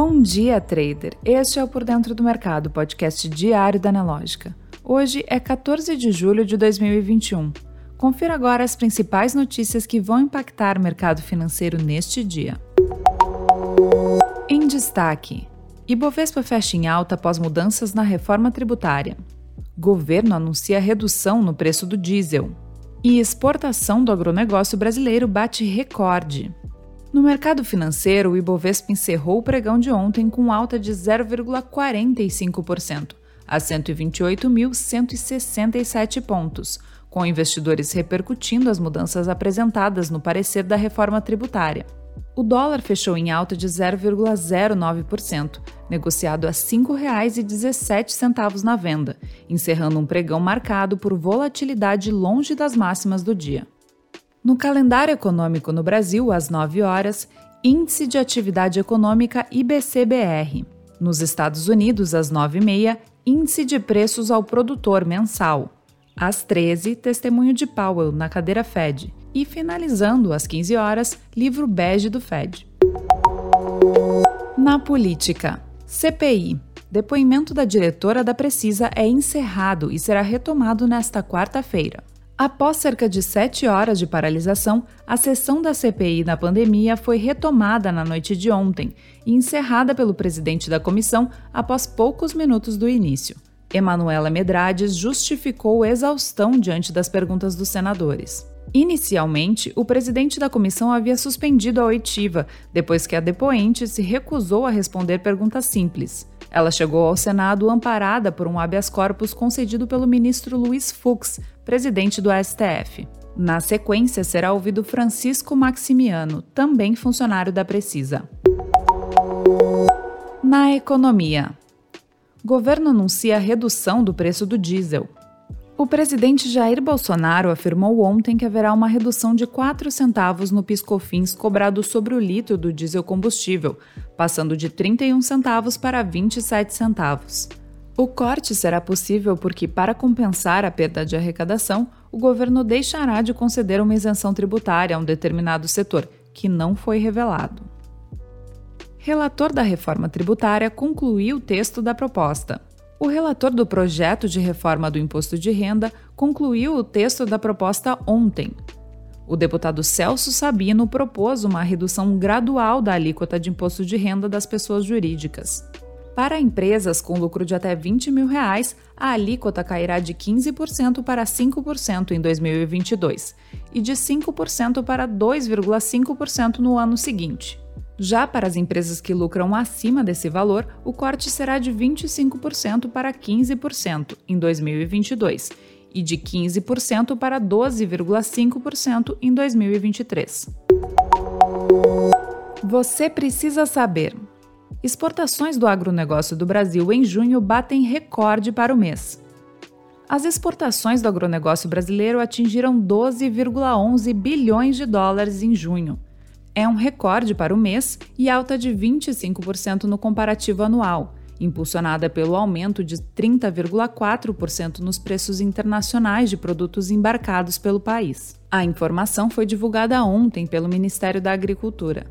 Bom dia, trader! Este é o Por Dentro do Mercado, podcast diário da Nelógica. Hoje é 14 de julho de 2021. Confira agora as principais notícias que vão impactar o mercado financeiro neste dia. Em destaque: Ibovespa fecha em alta após mudanças na reforma tributária. Governo anuncia redução no preço do diesel. E exportação do agronegócio brasileiro bate recorde. No mercado financeiro, o Ibovespa encerrou o pregão de ontem com alta de 0,45%, a 128.167 pontos, com investidores repercutindo as mudanças apresentadas no parecer da reforma tributária. O dólar fechou em alta de 0,09%, negociado a R$ 5,17 na venda, encerrando um pregão marcado por volatilidade longe das máximas do dia. No calendário econômico no Brasil, às 9 horas, Índice de Atividade Econômica IBCBR. Nos Estados Unidos, às 9h30, Índice de Preços ao Produtor Mensal. Às 13 Testemunho de Powell na cadeira Fed. E finalizando, às 15 horas, Livro Bege do Fed. Na política. CPI. Depoimento da diretora da Precisa é encerrado e será retomado nesta quarta-feira. Após cerca de sete horas de paralisação, a sessão da CPI na pandemia foi retomada na noite de ontem e encerrada pelo presidente da comissão após poucos minutos do início. Emanuela Medrades justificou exaustão diante das perguntas dos senadores. Inicialmente, o presidente da comissão havia suspendido a oitiva, depois que a depoente se recusou a responder perguntas simples. Ela chegou ao Senado amparada por um habeas corpus concedido pelo ministro Luiz Fux, presidente do STF. Na sequência, será ouvido Francisco Maximiano, também funcionário da Precisa. Na economia. Governo anuncia redução do preço do diesel. O presidente Jair Bolsonaro afirmou ontem que haverá uma redução de 4 centavos no piscofins cobrado sobre o litro do diesel combustível, passando de 31 centavos para 27 centavos. O corte será possível porque, para compensar a perda de arrecadação, o governo deixará de conceder uma isenção tributária a um determinado setor, que não foi revelado. Relator da reforma tributária concluiu o texto da proposta. O relator do projeto de reforma do imposto de renda concluiu o texto da proposta ontem. O deputado Celso Sabino propôs uma redução gradual da alíquota de imposto de renda das pessoas jurídicas. Para empresas com lucro de até 20 mil reais, a alíquota cairá de 15% para 5% em 2022 e de 5% para 2,5% no ano seguinte. Já para as empresas que lucram acima desse valor, o corte será de 25% para 15% em 2022 e de 15% para 12,5% em 2023. Você precisa saber. Exportações do agronegócio do Brasil em junho batem recorde para o mês. As exportações do agronegócio brasileiro atingiram 12,11 bilhões de dólares em junho, é um recorde para o mês e alta de 25% no comparativo anual, impulsionada pelo aumento de 30,4% nos preços internacionais de produtos embarcados pelo país. A informação foi divulgada ontem pelo Ministério da Agricultura.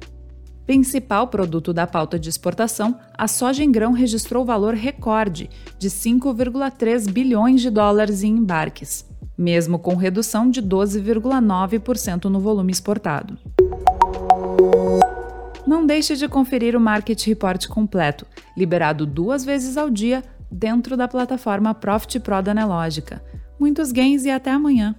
Principal produto da pauta de exportação, a soja em grão registrou valor recorde de 5,3 bilhões de dólares em embarques, mesmo com redução de 12,9% no volume exportado. Não deixe de conferir o Market Report completo, liberado duas vezes ao dia dentro da plataforma Profit Pro da Nelógica. Muitos gains e até amanhã!